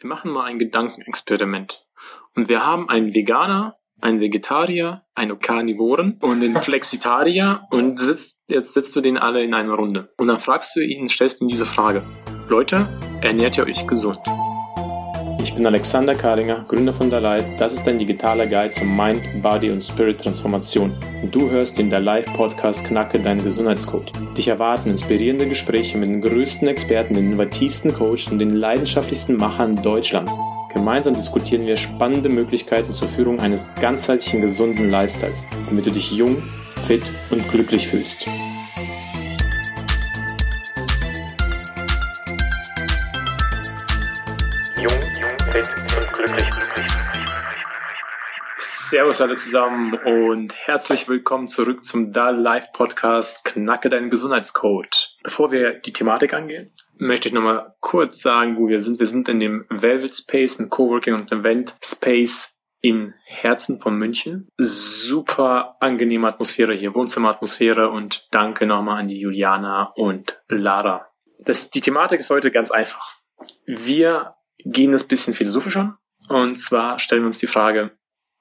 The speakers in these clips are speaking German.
wir machen mal ein Gedankenexperiment. Und wir haben einen Veganer, einen Vegetarier, einen Karnivoren und einen Flexitarier und sitzt, jetzt setzt du den alle in eine Runde. Und dann fragst du ihn, stellst ihm diese Frage. Leute, ernährt ihr euch gesund? Ich bin Alexander Kalinger, Gründer von The Life. Das ist dein digitaler Guide zur Mind, Body und Spirit Transformation. Und du hörst den Life Podcast Knacke deinen Gesundheitscode. Dich erwarten inspirierende Gespräche mit den größten Experten, den innovativsten Coaches und den leidenschaftlichsten Machern Deutschlands. Gemeinsam diskutieren wir spannende Möglichkeiten zur Führung eines ganzheitlichen gesunden Lifestyles, damit du dich jung, fit und glücklich fühlst. Glücklich, glücklich. Servus alle zusammen und herzlich willkommen zurück zum Da Live Podcast Knacke deinen Gesundheitscode. Bevor wir die Thematik angehen, möchte ich nochmal kurz sagen, wo wir sind. Wir sind in dem Velvet Space, ein Coworking und Event Space im Herzen von München. Super angenehme Atmosphäre hier, Wohnzimmeratmosphäre und danke nochmal an die Juliana und Lara. Das, die Thematik ist heute ganz einfach. Wir gehen das bisschen philosophisch an und zwar stellen wir uns die Frage,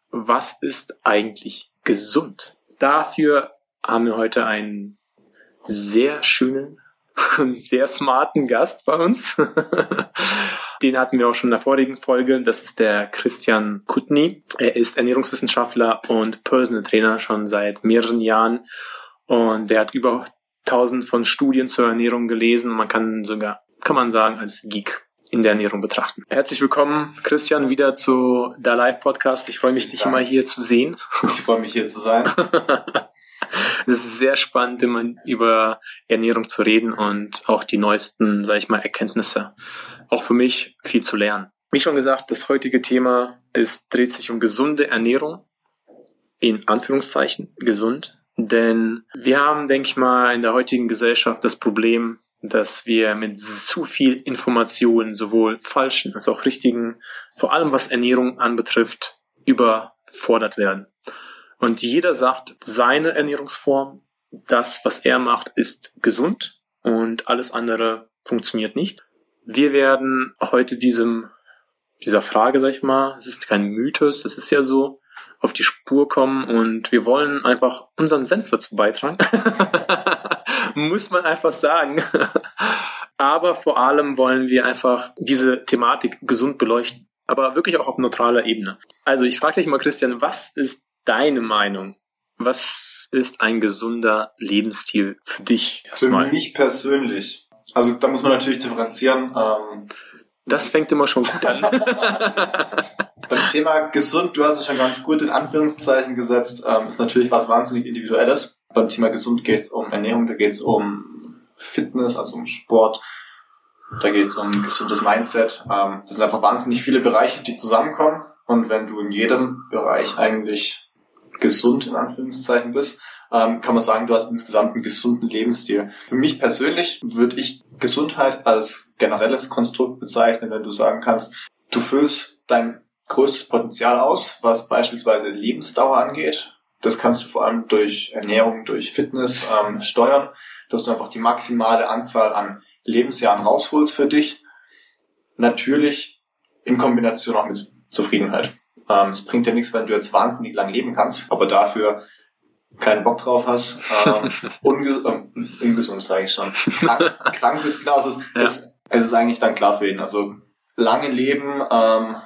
was ist eigentlich gesund? Dafür haben wir heute einen sehr schönen sehr smarten Gast bei uns. Den hatten wir auch schon in der vorigen Folge. Das ist der Christian Kutny. Er ist Ernährungswissenschaftler und Personal Trainer schon seit mehreren Jahren. Und der hat über tausend von Studien zur Ernährung gelesen. Man kann sogar, kann man sagen, als Geek in der Ernährung betrachten. Herzlich willkommen, Christian, wieder zu der Live Podcast. Ich freue mich, dich immer hier zu sehen. Ich freue mich, hier zu sein. Es ist sehr spannend, immer über Ernährung zu reden und auch die neuesten, sage ich mal, Erkenntnisse. Auch für mich viel zu lernen. Wie schon gesagt, das heutige Thema ist, dreht sich um gesunde Ernährung. In Anführungszeichen gesund. Denn wir haben, denke ich mal, in der heutigen Gesellschaft das Problem, dass wir mit zu viel Informationen, sowohl falschen als auch richtigen, vor allem was Ernährung anbetrifft, überfordert werden. Und jeder sagt, seine Ernährungsform, das, was er macht, ist gesund und alles andere funktioniert nicht. Wir werden heute diesem, dieser Frage, sag ich mal, es ist kein Mythos, es ist ja so, auf die Spur kommen und wir wollen einfach unseren Senf dazu beitragen. Muss man einfach sagen. Aber vor allem wollen wir einfach diese Thematik gesund beleuchten. Aber wirklich auch auf neutraler Ebene. Also ich frage dich mal, Christian, was ist deine Meinung? Was ist ein gesunder Lebensstil für dich? Erstmal? Für mich persönlich. Also da muss man natürlich differenzieren. Ähm, das fängt immer schon gut an. Beim Thema gesund, du hast es schon ganz gut in Anführungszeichen gesetzt, ähm, ist natürlich was wahnsinnig Individuelles. Beim Thema gesund geht es um Ernährung, da geht es um Fitness, also um Sport, da geht es um gesundes Mindset. Ähm, das sind einfach wahnsinnig viele Bereiche, die zusammenkommen. Und wenn du in jedem Bereich eigentlich gesund in Anführungszeichen bist, ähm, kann man sagen, du hast insgesamt einen gesunden Lebensstil. Für mich persönlich würde ich Gesundheit als generelles Konstrukt bezeichnen, wenn du sagen kannst, du füllst dein größtes Potenzial aus, was beispielsweise Lebensdauer angeht. Das kannst du vor allem durch Ernährung, durch Fitness ähm, steuern, dass du einfach die maximale Anzahl an Lebensjahren rausholst für dich. Natürlich in Kombination auch mit Zufriedenheit. Ähm, es bringt dir nichts, wenn du jetzt wahnsinnig lang leben kannst, aber dafür keinen Bock drauf hast, ähm, unge ähm, ungesund sage ich schon, krank, krank bist, genau, es ist, ja. es, es ist eigentlich dann klar für ihn. Also lange Leben, ähm,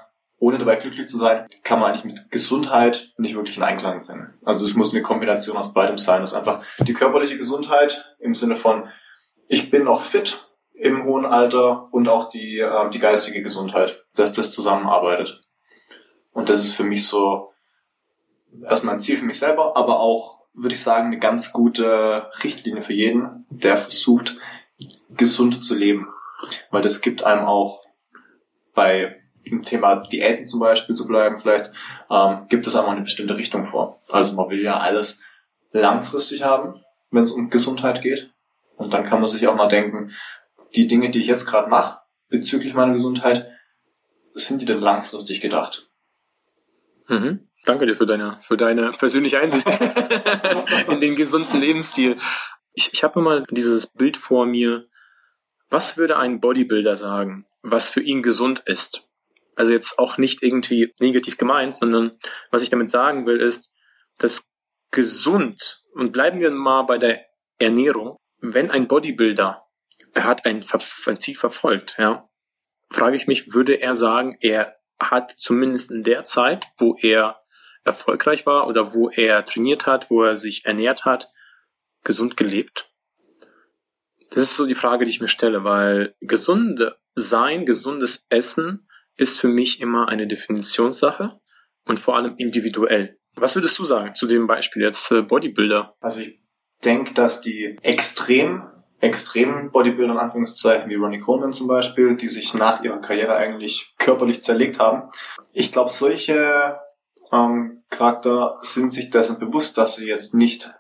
ohne dabei glücklich zu sein, kann man eigentlich mit Gesundheit nicht wirklich in Einklang bringen. Also es muss eine Kombination aus beidem sein. Das ist einfach die körperliche Gesundheit im Sinne von, ich bin noch fit im hohen Alter und auch die, ähm, die geistige Gesundheit, dass das zusammenarbeitet. Und das ist für mich so erstmal ein Ziel für mich selber, aber auch, würde ich sagen, eine ganz gute Richtlinie für jeden, der versucht, gesund zu leben. Weil das gibt einem auch bei dem Thema Diäten zum Beispiel zu bleiben, vielleicht ähm, gibt es einmal eine bestimmte Richtung vor. Also man will ja alles langfristig haben, wenn es um Gesundheit geht. Und dann kann man sich auch mal denken, die Dinge, die ich jetzt gerade mache bezüglich meiner Gesundheit, sind die denn langfristig gedacht? Mhm. Danke dir für deine, für deine persönliche Einsicht in den gesunden Lebensstil. Ich, ich habe immer dieses Bild vor mir. Was würde ein Bodybuilder sagen, was für ihn gesund ist? Also jetzt auch nicht irgendwie negativ gemeint, sondern was ich damit sagen will, ist, dass gesund, und bleiben wir mal bei der Ernährung, wenn ein Bodybuilder, er hat ein, Ziel verfolgt, ja, frage ich mich, würde er sagen, er hat zumindest in der Zeit, wo er erfolgreich war oder wo er trainiert hat, wo er sich ernährt hat, gesund gelebt? Das ist so die Frage, die ich mir stelle, weil gesunde sein, gesundes Essen ist für mich immer eine Definitionssache und vor allem individuell. Was würdest du sagen zu dem Beispiel jetzt äh, Bodybuilder? Also ich denke, dass die extrem extremen Bodybuilder in Anführungszeichen wie Ronnie Coleman zum Beispiel, die sich nach ihrer Karriere eigentlich körperlich zerlegt haben. Ich glaube, solche ähm, Charakter sind sich dessen bewusst, dass sie jetzt nicht,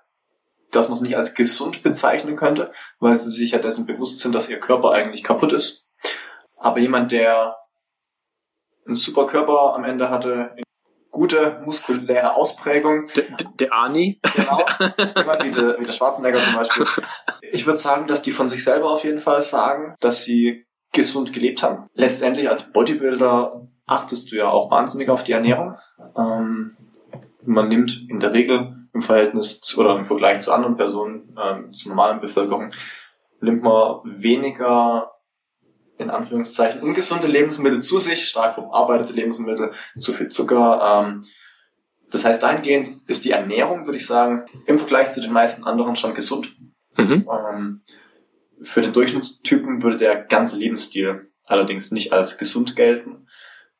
dass man es nicht als gesund bezeichnen könnte, weil sie sich ja dessen bewusst sind, dass ihr Körper eigentlich kaputt ist. Aber jemand, der einen super Körper am Ende hatte, gute muskuläre Ausprägung. Der, der Ani. Genau. Jemand wie der, wie der Schwarzenegger zum Beispiel. Ich würde sagen, dass die von sich selber auf jeden Fall sagen, dass sie gesund gelebt haben. Letztendlich als Bodybuilder achtest du ja auch wahnsinnig auf die Ernährung. Ähm, man nimmt in der Regel im Verhältnis zu, oder im Vergleich zu anderen Personen, ähm, zur normalen Bevölkerung, nimmt man weniger in Anführungszeichen ungesunde Lebensmittel zu sich, stark verarbeitete Lebensmittel, zu viel Zucker. Ähm, das heißt, dahingehend ist die Ernährung, würde ich sagen, im Vergleich zu den meisten anderen schon gesund. Mhm. Ähm, für den Durchschnittstypen würde der ganze Lebensstil allerdings nicht als gesund gelten,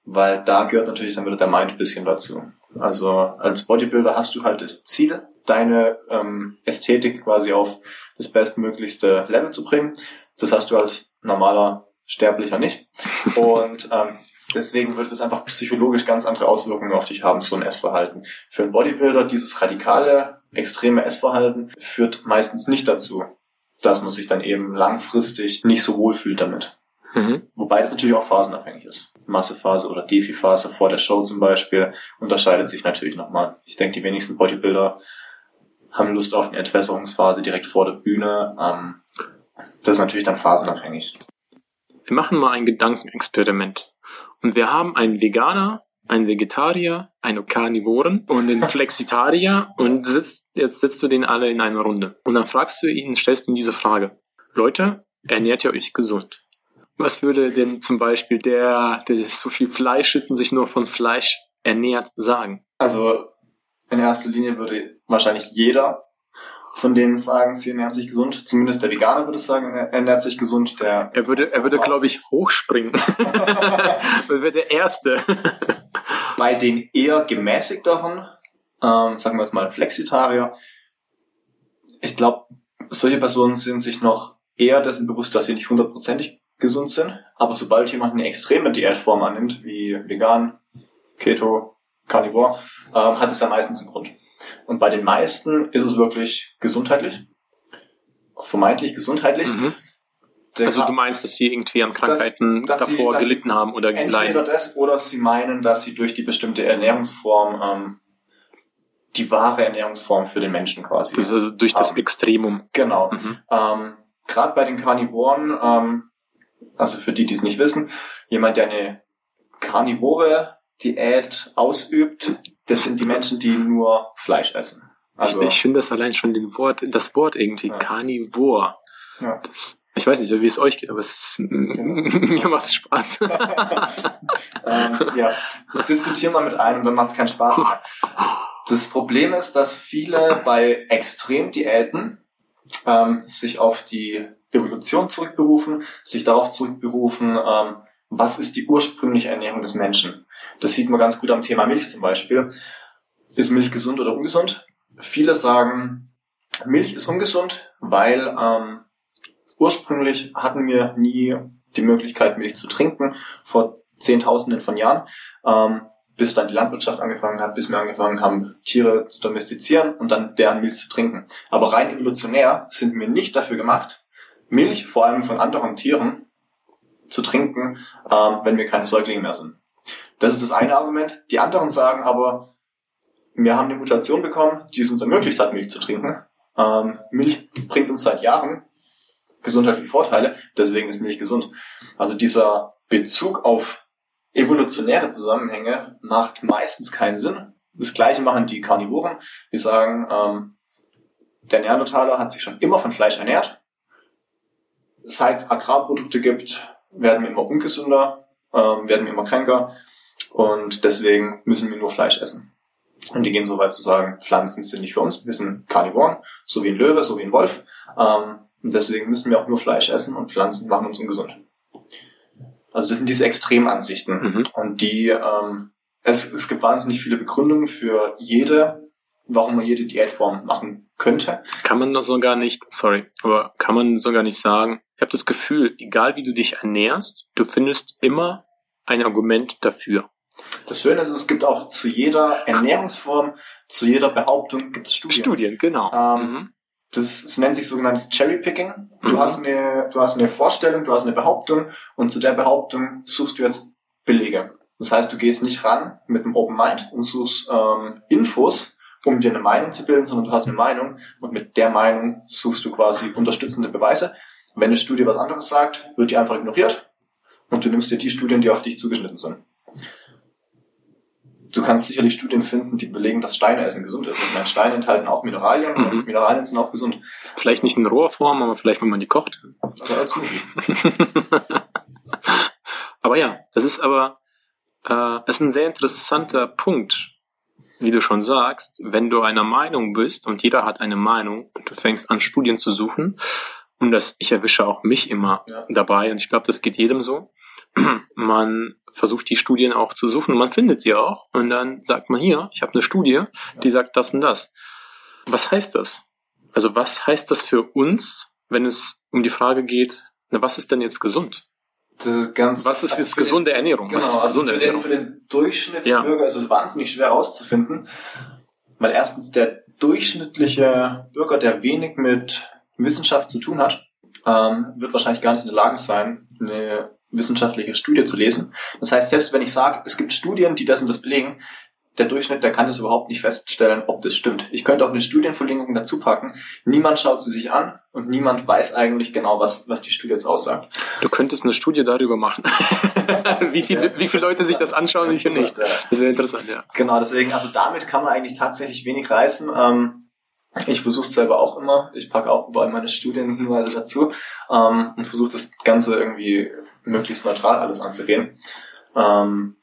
weil da gehört natürlich dann wieder der Mind ein bisschen dazu. Also als Bodybuilder hast du halt das Ziel, deine ähm, Ästhetik quasi auf das bestmöglichste Level zu bringen. Das hast du als normaler Sterblicher nicht. Und ähm, deswegen wird es einfach psychologisch ganz andere Auswirkungen auf dich haben, so ein Essverhalten. Für einen Bodybuilder dieses radikale, extreme Essverhalten führt meistens nicht dazu, dass man sich dann eben langfristig nicht so wohl fühlt damit. Mhm. Wobei das natürlich auch phasenabhängig ist. Massephase oder Defi-Phase vor der Show zum Beispiel unterscheidet sich natürlich nochmal. Ich denke, die wenigsten Bodybuilder haben Lust auf eine Entwässerungsphase direkt vor der Bühne. Ähm, das ist natürlich dann phasenabhängig. Wir machen mal ein Gedankenexperiment. Und wir haben einen Veganer, einen Vegetarier, einen Karnivoren und einen Flexitarier und sitzt, jetzt setzt du den alle in eine Runde. Und dann fragst du ihn, stellst ihm diese Frage. Leute, ernährt ihr euch gesund? Was würde denn zum Beispiel der, der so viel Fleisch isst und sich nur von Fleisch ernährt, sagen? Also in erster Linie würde wahrscheinlich jeder von denen sagen, sie ernähren sich gesund. Zumindest der Veganer würde sagen, er ernährt sich gesund. Der er würde, er würde, glaube ich, hochspringen. er wäre der Erste. Bei den eher gemäßigteren, ähm, sagen wir jetzt mal Flexitarier, ich glaube, solche Personen sind sich noch eher dessen bewusst, dass sie nicht hundertprozentig gesund sind. Aber sobald jemand eine extreme Diätform annimmt, wie vegan, Keto, Carnivore, ähm, hat es ja meistens einen Grund. Und bei den meisten ist es wirklich gesundheitlich. Vermeintlich gesundheitlich. Mhm. Also du meinst, dass sie irgendwie an Krankheiten dass, dass davor sie, gelitten haben oder entweder leiden? Entweder das oder sie meinen, dass sie durch die bestimmte Ernährungsform ähm, die wahre Ernährungsform für den Menschen quasi. Also durch haben. das Extremum. Genau. Mhm. Ähm, Gerade bei den Karnivoren, ähm, also für die, die es nicht wissen, jemand, der eine Karnivore Diät ausübt, das sind die Menschen, die nur Fleisch essen. Also, ich, ich finde das allein schon den Wort, das Wort irgendwie, ja. Carnivore. Ja. Das, ich weiß nicht, wie es euch geht, aber es, mir macht es Spaß. ähm, ja, diskutieren wir mit einem, dann macht es keinen Spaß mehr. Das Problem ist, dass viele bei Extremdiäten ähm, sich auf die Evolution zurückberufen, sich darauf zurückberufen, ähm, was ist die ursprüngliche Ernährung des Menschen. Das sieht man ganz gut am Thema Milch zum Beispiel. Ist Milch gesund oder ungesund? Viele sagen, Milch ist ungesund, weil ähm, ursprünglich hatten wir nie die Möglichkeit, Milch zu trinken, vor Zehntausenden von Jahren, ähm, bis dann die Landwirtschaft angefangen hat, bis wir angefangen haben, Tiere zu domestizieren und dann deren Milch zu trinken. Aber rein evolutionär sind wir nicht dafür gemacht, Milch, vor allem von anderen Tieren, zu trinken, ähm, wenn wir keine Säuglinge mehr sind. Das ist das eine Argument. Die anderen sagen aber, wir haben eine Mutation bekommen, die es uns ermöglicht hat, Milch zu trinken. Ähm, Milch bringt uns seit Jahren gesundheitliche Vorteile, deswegen ist Milch gesund. Also dieser Bezug auf evolutionäre Zusammenhänge macht meistens keinen Sinn. Das gleiche machen die Karnivoren. Die sagen, ähm, der Neandertaler hat sich schon immer von Fleisch ernährt. Seit es Agrarprodukte gibt, werden wir immer ungesünder, ähm, werden wir immer kränker und deswegen müssen wir nur Fleisch essen. Und die gehen so weit zu sagen, Pflanzen sind nicht für uns, wir sind Karnivoren, so wie ein Löwe, so wie ein Wolf. Ähm, und deswegen müssen wir auch nur Fleisch essen und Pflanzen machen uns ungesund. Also das sind diese Extremansichten. Mhm. Und die, ähm, es, es gibt wahnsinnig viele Begründungen für jede, warum man jede Diätform machen könnte. Kann man das sogar nicht, sorry, aber kann man sogar nicht sagen, ich habe das Gefühl, egal wie du dich ernährst, du findest immer ein Argument dafür. Das Schöne ist, es gibt auch zu jeder Ernährungsform, zu jeder Behauptung gibt es Studien. Studien, genau. Ähm, mhm. Das, das nennt sich sogenanntes Cherry-Picking. Du, mhm. hast eine, du hast eine Vorstellung, du hast eine Behauptung und zu der Behauptung suchst du jetzt Belege. Das heißt, du gehst nicht ran mit einem Open Mind und suchst ähm, Infos, um dir eine Meinung zu bilden, sondern du hast eine Meinung und mit der Meinung suchst du quasi unterstützende Beweise. Wenn eine Studie was anderes sagt, wird die einfach ignoriert und du nimmst dir die Studien, die auf dich zugeschnitten sind du kannst sicherlich Studien finden, die belegen, dass Steine essen gesund ist. Ich meine, Steine enthalten auch Mineralien mhm. und Mineralien sind auch gesund. Vielleicht nicht in roher Form, aber vielleicht, wenn man die kocht. Also als Smoothie. aber ja, das ist aber äh, das ist ein sehr interessanter Punkt, wie du schon sagst, wenn du einer Meinung bist und jeder hat eine Meinung und du fängst an, Studien zu suchen, und das, ich erwische auch mich immer ja. dabei, und ich glaube, das geht jedem so. Man versucht die Studien auch zu suchen und man findet sie auch und dann sagt man hier, ich habe eine Studie, die sagt das und das. Was heißt das? Also was heißt das für uns, wenn es um die Frage geht, na, was ist denn jetzt gesund? Ist ganz, was ist also jetzt gesunde den, Ernährung? Genau, was ist also gesunde also für, Ernährung? Den, für den Durchschnittsbürger ja. ist es wahnsinnig schwer herauszufinden, weil erstens der durchschnittliche Bürger, der wenig mit Wissenschaft zu tun hat, ähm, wird wahrscheinlich gar nicht in der Lage sein, eine wissenschaftliche Studie zu lesen. Das heißt, selbst wenn ich sage, es gibt Studien, die das und das belegen, der Durchschnitt, der kann das überhaupt nicht feststellen, ob das stimmt. Ich könnte auch eine Studienverlinkung dazu packen. Niemand schaut sie sich an und niemand weiß eigentlich genau, was, was die Studie jetzt aussagt. Du könntest eine Studie darüber machen. wie, viele, ja. wie viele Leute sich das anschauen und wie viele nicht. Das wäre interessant, ja. Genau, deswegen, also damit kann man eigentlich tatsächlich wenig reißen. Ähm, ich versuche es selber auch immer. Ich packe auch überall meine Studienhinweise dazu ähm, und versuche das Ganze irgendwie möglichst neutral alles anzugehen. Ähm,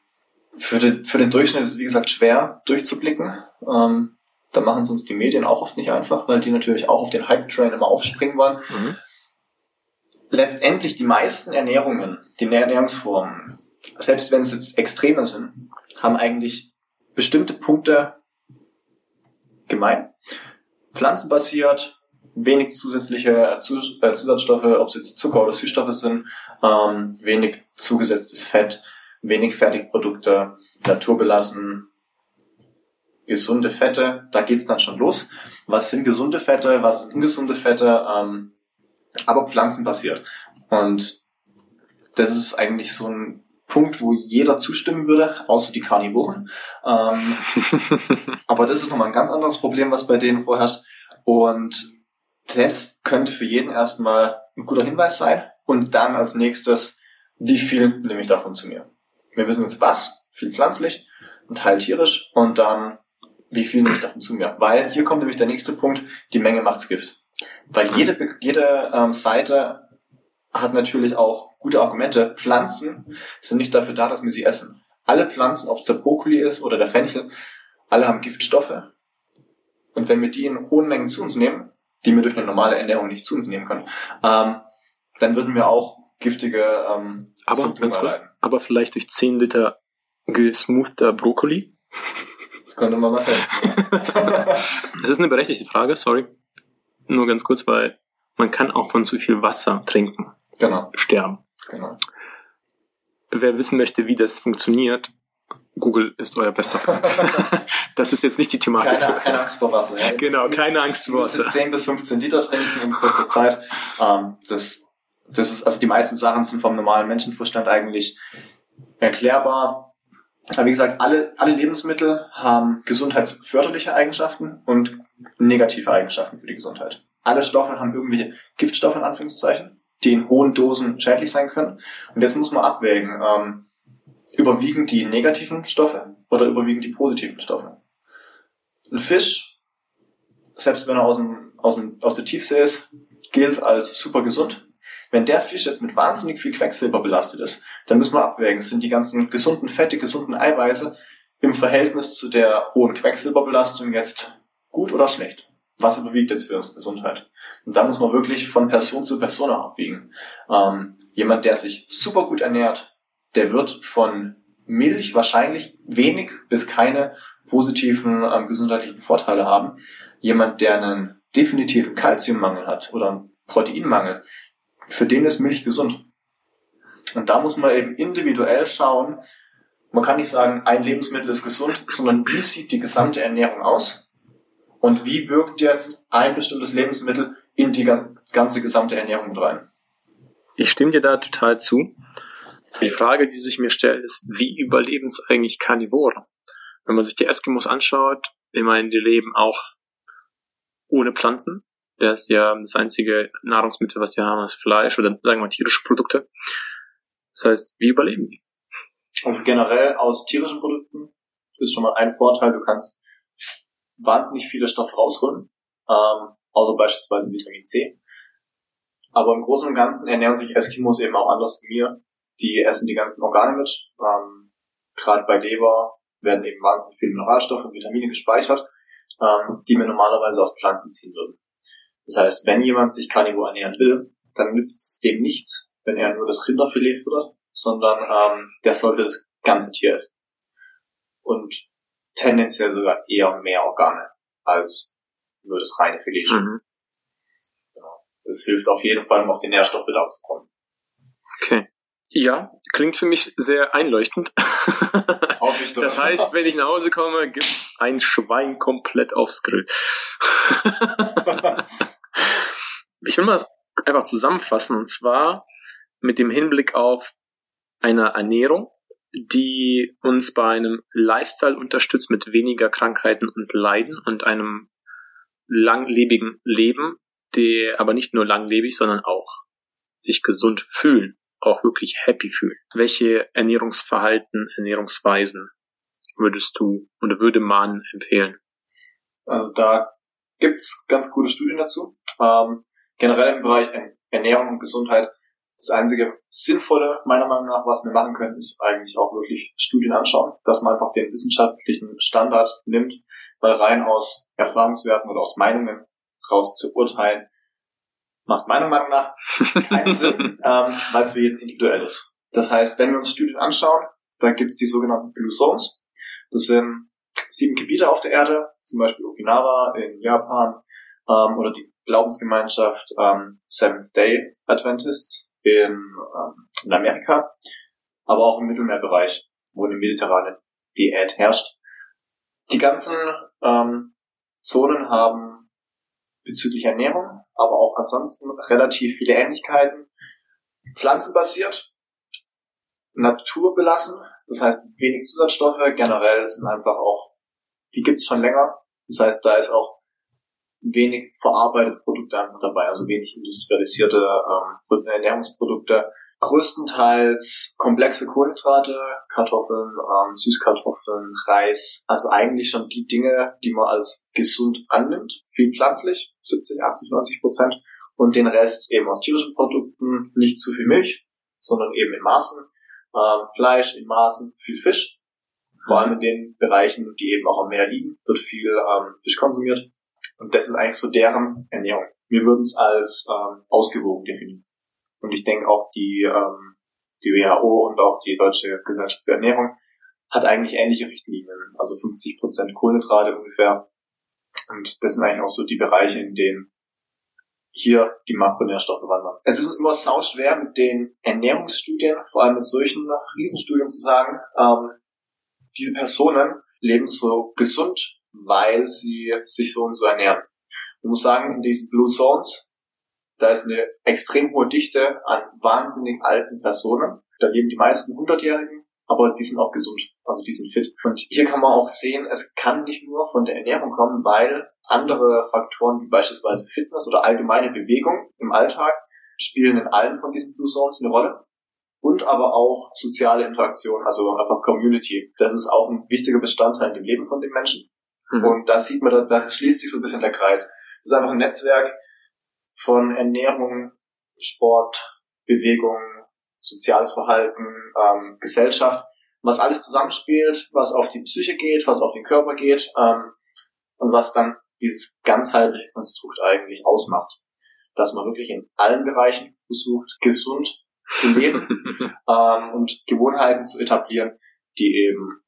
für, den, für den Durchschnitt ist es, wie gesagt, schwer durchzublicken. Ähm, da machen es uns die Medien auch oft nicht einfach, weil die natürlich auch auf den Hype-Train immer aufspringen wollen. Mhm. Letztendlich die meisten Ernährungen, die Ernährungsformen, selbst wenn es jetzt extremer sind, haben eigentlich bestimmte Punkte gemein. Pflanzenbasiert, wenig zusätzliche äh, Zusatzstoffe, ob es jetzt Zucker oder Süßstoffe sind, ähm, wenig zugesetztes Fett, wenig Fertigprodukte, naturbelassen, gesunde Fette, da geht's dann schon los. Was sind gesunde Fette, was sind ungesunde Fette, ähm, aber pflanzenbasiert. Und das ist eigentlich so ein Punkt, wo jeder zustimmen würde, außer die Karnivoren. Ähm, aber das ist nochmal ein ganz anderes Problem, was bei denen vorherrscht. Und das könnte für jeden erstmal ein guter Hinweis sein. Und dann als nächstes, wie viel nehme ich davon zu mir? Wir wissen jetzt was, viel pflanzlich, ein Teil tierisch und dann, wie viel nehme ich davon zu mir? Weil hier kommt nämlich der nächste Punkt, die Menge macht's Gift. Weil jede, jede ähm, Seite hat natürlich auch gute Argumente. Pflanzen sind nicht dafür da, dass wir sie essen. Alle Pflanzen, ob es der Brokkoli ist oder der Fenchel, alle haben Giftstoffe. Und wenn wir die in hohen Mengen zu uns nehmen, die wir durch eine normale Ernährung nicht zu uns nehmen können, ähm, dann würden wir auch giftige ähm, aber, Symptome kurz, aber vielleicht durch 10 Liter gesmoother Brokkoli? Könnte man mal testen. das ist eine berechtigte Frage, sorry. Nur ganz kurz, weil man kann auch von zu viel Wasser trinken. Genau. Sterben. Genau. Wer wissen möchte, wie das funktioniert, Google ist euer bester Freund. das ist jetzt nicht die Thematik. Keine, keine Angst vor Wasser. Ja. Genau, keine Angst vor Wasser. 10 bis 15 Liter trinken in kurzer Zeit. Ähm, das das ist, also die meisten Sachen sind vom normalen Menschenverstand eigentlich erklärbar. Aber wie gesagt, alle, alle Lebensmittel haben gesundheitsförderliche Eigenschaften und negative Eigenschaften für die Gesundheit. Alle Stoffe haben irgendwelche Giftstoffe in Anführungszeichen, die in hohen Dosen schädlich sein können. Und jetzt muss man abwägen, ähm, überwiegen die negativen Stoffe oder überwiegen die positiven Stoffe? Ein Fisch, selbst wenn er aus, dem, aus, dem, aus der Tiefsee ist, gilt als super gesund. Wenn der Fisch jetzt mit wahnsinnig viel Quecksilber belastet ist, dann müssen wir abwägen, sind die ganzen gesunden Fette, gesunden Eiweiße im Verhältnis zu der hohen Quecksilberbelastung jetzt gut oder schlecht? Was überwiegt jetzt für unsere Gesundheit? Und da muss man wirklich von Person zu Person abwiegen. Ähm, jemand, der sich super gut ernährt, der wird von Milch wahrscheinlich wenig bis keine positiven ähm, gesundheitlichen Vorteile haben. Jemand, der einen definitiven Kalziummangel hat oder einen Proteinmangel, für den ist Milch gesund. Und da muss man eben individuell schauen, man kann nicht sagen, ein Lebensmittel ist gesund, sondern wie sieht die gesamte Ernährung aus und wie wirkt jetzt ein bestimmtes Lebensmittel in die ganze gesamte Ernährung mit rein. Ich stimme dir da total zu. Die Frage, die sich mir stellt, ist, wie überleben es eigentlich Karnivoren? Wenn man sich die Eskimos anschaut, ich meine, die leben auch ohne Pflanzen. Das ist ja das einzige Nahrungsmittel, was die haben, ist Fleisch oder sagen wir tierische Produkte. Das heißt, wie überleben die? Also generell aus tierischen Produkten ist schon mal ein Vorteil, du kannst wahnsinnig viele Stoffe rausholen, ähm, außer beispielsweise Vitamin C. Aber im Großen und Ganzen ernähren sich Eskimos eben auch anders wie mir. Die essen die ganzen Organe mit. Ähm, Gerade bei Leber werden eben wahnsinnig viele Mineralstoffe und Vitamine gespeichert, ähm, die wir normalerweise aus Pflanzen ziehen würden. Das heißt, wenn jemand sich Carnivore ernähren will, dann nützt es dem nichts, wenn er nur das Rinderfilet füttert, sondern ähm, der sollte das ganze Tier essen. Und tendenziell sogar eher mehr Organe als nur das reine Filet. Mhm. Genau. Das hilft auf jeden Fall, um auf den Nährstoffbedarf zu kommen. Okay. Ja, klingt für mich sehr einleuchtend. das heißt, wenn ich nach Hause komme, gibt's ein Schwein komplett aufs Grill. ich will mal das einfach zusammenfassen und zwar mit dem Hinblick auf einer Ernährung, die uns bei einem Lifestyle unterstützt mit weniger Krankheiten und Leiden und einem langlebigen Leben, der aber nicht nur langlebig, sondern auch sich gesund fühlen, auch wirklich happy fühlen. Welche Ernährungsverhalten, Ernährungsweisen würdest du oder würde man empfehlen? Also da gibt's ganz gute Studien dazu. Ähm, generell im Bereich Ernährung und Gesundheit das einzige Sinnvolle, meiner Meinung nach, was wir machen können, ist eigentlich auch wirklich Studien anschauen, dass man einfach den wissenschaftlichen Standard nimmt, weil rein aus Erfahrungswerten oder aus Meinungen raus zu urteilen, macht meiner Meinung nach keinen Sinn, ähm, weil es für jeden individuell ist. Das heißt, wenn wir uns Studien anschauen, dann gibt es die sogenannten Blue Zones. Das sind sieben Gebiete auf der Erde, zum Beispiel Okinawa in Japan ähm, oder die Glaubensgemeinschaft ähm, Seventh Day Adventists in, ähm, in Amerika, aber auch im Mittelmeerbereich, wo eine mediterrane Diät herrscht. Die ganzen ähm, Zonen haben bezüglich Ernährung, aber auch ansonsten relativ viele Ähnlichkeiten. Pflanzenbasiert, naturbelassen, das heißt wenig Zusatzstoffe, generell sind einfach auch, die gibt's schon länger. Das heißt, da ist auch wenig verarbeitete Produkte dabei, also wenig industrialisierte ähm, Ernährungsprodukte. Größtenteils komplexe Kohlenhydrate, Kartoffeln, ähm, Süßkartoffeln, Reis, also eigentlich schon die Dinge, die man als gesund annimmt, viel pflanzlich, 70, 80, 90 Prozent, und den Rest eben aus tierischen Produkten, nicht zu viel Milch, sondern eben in Maßen, ähm, Fleisch in Maßen, viel Fisch, vor allem in den Bereichen, die eben auch am Meer liegen, wird viel ähm, Fisch konsumiert und das ist eigentlich so deren Ernährung. Wir würden es als ähm, ausgewogen definieren. Und ich denke auch die, ähm, die WHO und auch die Deutsche Gesellschaft für Ernährung hat eigentlich ähnliche Richtlinien. Also 50 Prozent Kohlenhydrate ungefähr. Und das sind eigentlich auch so die Bereiche, in denen hier die Makronährstoffe wandern. Es ist immer sau schwer mit den Ernährungsstudien, vor allem mit solchen Riesenstudien zu sagen, ähm, diese Personen leben so gesund weil sie sich so und so ernähren. Ich muss sagen, in diesen Blue Zones, da ist eine extrem hohe Dichte an wahnsinnig alten Personen. Da leben die meisten Hundertjährigen, aber die sind auch gesund, also die sind fit. Und hier kann man auch sehen, es kann nicht nur von der Ernährung kommen, weil andere Faktoren wie beispielsweise Fitness oder allgemeine Bewegung im Alltag spielen in allen von diesen Blue Zones eine Rolle. und aber auch soziale Interaktion, also einfach Community. Das ist auch ein wichtiger Bestandteil im Leben von den Menschen. Mhm. Und da sieht man, da schließt sich so ein bisschen der Kreis. Das ist einfach ein Netzwerk von Ernährung, Sport, Bewegung, soziales Verhalten, ähm, Gesellschaft, was alles zusammenspielt, was auf die Psyche geht, was auf den Körper geht ähm, und was dann dieses ganzheitliche Konstrukt eigentlich ausmacht. Dass man wirklich in allen Bereichen versucht, gesund zu leben ähm, und Gewohnheiten zu etablieren, die eben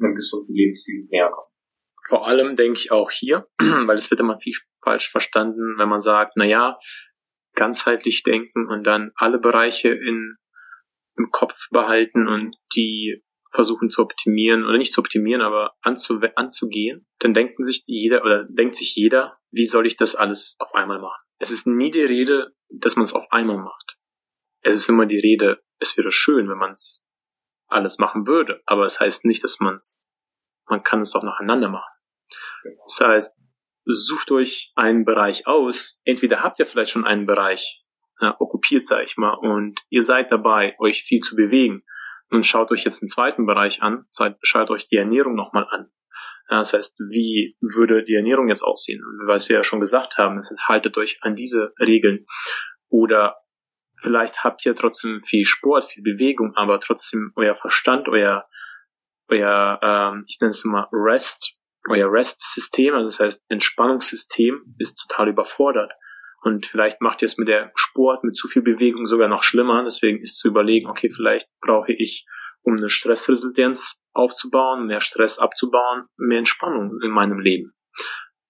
einem gesunden Lebensstil näher kommen. Vor allem denke ich auch hier, weil es wird immer viel falsch verstanden, wenn man sagt, na ja, ganzheitlich denken und dann alle Bereiche in, im Kopf behalten und die versuchen zu optimieren oder nicht zu optimieren, aber anzu, anzugehen, dann denken sich jeder oder denkt sich jeder, wie soll ich das alles auf einmal machen? Es ist nie die Rede, dass man es auf einmal macht. Es ist immer die Rede, es wäre schön, wenn man es alles machen würde, aber es heißt nicht, dass man es, man kann es auch nacheinander machen. Das heißt, sucht euch einen Bereich aus. Entweder habt ihr vielleicht schon einen Bereich ja, okkupiert, sag ich mal, und ihr seid dabei, euch viel zu bewegen. Und schaut euch jetzt einen zweiten Bereich an, schaut euch die Ernährung nochmal an. Das heißt, wie würde die Ernährung jetzt aussehen? Was wir ja schon gesagt haben, ist, haltet euch an diese Regeln. Oder vielleicht habt ihr trotzdem viel Sport, viel Bewegung, aber trotzdem euer Verstand, euer, euer ähm, ich nenne es immer Rest, euer Rest-System, also das heißt Entspannungssystem, ist total überfordert. Und vielleicht macht ihr es mit der Sport, mit zu viel Bewegung sogar noch schlimmer. Deswegen ist zu überlegen, okay, vielleicht brauche ich, um eine Stressresilienz aufzubauen, mehr Stress abzubauen, mehr Entspannung in meinem Leben.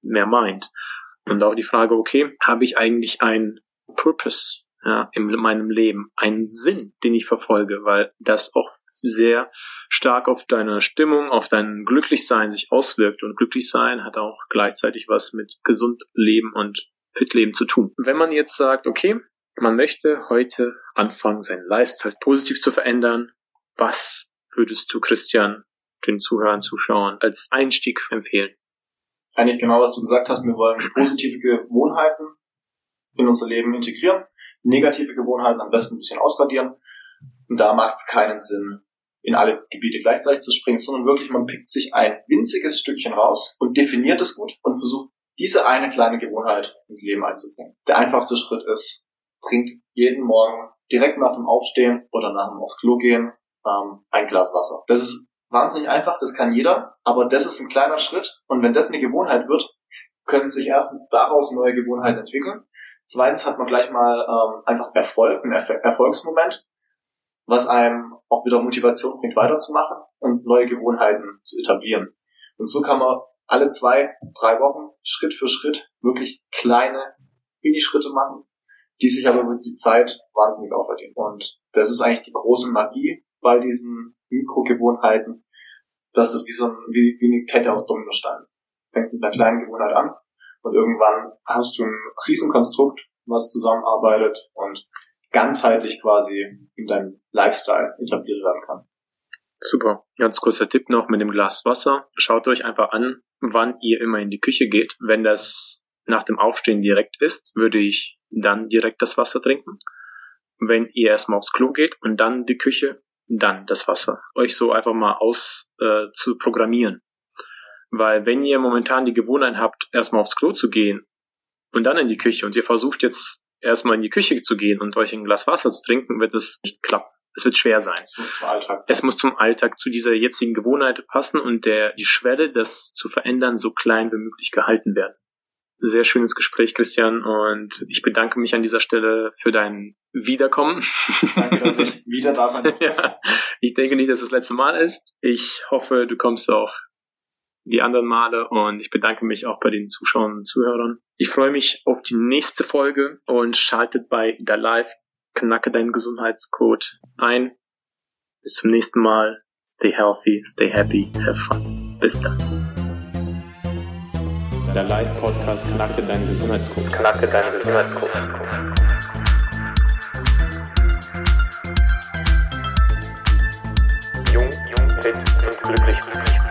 Mehr Mind. Und auch die Frage, okay, habe ich eigentlich einen Purpose ja, in meinem Leben, einen Sinn, den ich verfolge, weil das auch sehr stark auf deine Stimmung, auf dein Glücklichsein sich auswirkt. Und Glücklichsein hat auch gleichzeitig was mit gesund leben und fit leben zu tun. Wenn man jetzt sagt, okay, man möchte heute anfangen, seinen Lifestyle positiv zu verändern, was würdest du, Christian, den Zuhörern, Zuschauern als Einstieg empfehlen? Eigentlich genau, was du gesagt hast. Wir wollen positive Gewohnheiten in unser Leben integrieren, negative Gewohnheiten am besten ein bisschen ausradieren. Und da macht es keinen Sinn, in alle Gebiete gleichzeitig zu springen, sondern wirklich, man pickt sich ein winziges Stückchen raus und definiert es gut und versucht, diese eine kleine Gewohnheit ins Leben einzubringen. Der einfachste Schritt ist, trinkt jeden Morgen direkt nach dem Aufstehen oder nach dem aufs Klo gehen ähm, ein Glas Wasser. Das ist wahnsinnig einfach, das kann jeder, aber das ist ein kleiner Schritt und wenn das eine Gewohnheit wird, können sich erstens daraus neue Gewohnheiten entwickeln. Zweitens hat man gleich mal ähm, einfach Erfolg, ein Erf Erfolgsmoment was einem auch wieder Motivation bringt, weiterzumachen und neue Gewohnheiten zu etablieren. Und so kann man alle zwei, drei Wochen Schritt für Schritt wirklich kleine Minischritte machen, die sich aber über die Zeit wahnsinnig aufverdienen. Und das ist eigentlich die große Magie bei diesen Mikrogewohnheiten, dass es wie so ein, wie, wie eine Kette aus Dominosteinen. Fängst mit einer kleinen Gewohnheit an und irgendwann hast du ein Riesenkonstrukt, was zusammenarbeitet und ganzheitlich quasi in deinem Lifestyle etabliert werden kann. Super. Ganz kurzer Tipp noch mit dem Glas Wasser. Schaut euch einfach an, wann ihr immer in die Küche geht. Wenn das nach dem Aufstehen direkt ist, würde ich dann direkt das Wasser trinken. Wenn ihr erstmal aufs Klo geht und dann die Küche, dann das Wasser. Euch so einfach mal aus äh, zu programmieren. Weil wenn ihr momentan die Gewohnheit habt, erstmal aufs Klo zu gehen und dann in die Küche und ihr versucht jetzt erstmal in die Küche zu gehen und euch ein Glas Wasser zu trinken, wird es nicht klappen. Es wird schwer sein. Es muss zum Alltag. Es muss zum Alltag, zu dieser jetzigen Gewohnheit passen und der, die Schwelle, das zu verändern, so klein wie möglich gehalten werden. Sehr schönes Gespräch, Christian, und ich bedanke mich an dieser Stelle für dein Wiederkommen. Danke, dass ich wieder da sein durfte. ja, ich denke nicht, dass es das letzte Mal ist. Ich hoffe, du kommst auch die anderen Male und ich bedanke mich auch bei den Zuschauern und Zuhörern. Ich freue mich auf die nächste Folge und schaltet bei der Live Knacke deinen Gesundheitscode ein. Bis zum nächsten Mal. Stay healthy, stay happy, have fun. Bis dann. Der Live Podcast Knacke deinen Gesundheitscode. Knacke deinen Gesundheitscode. Jung, jung, fit und glücklich. glücklich.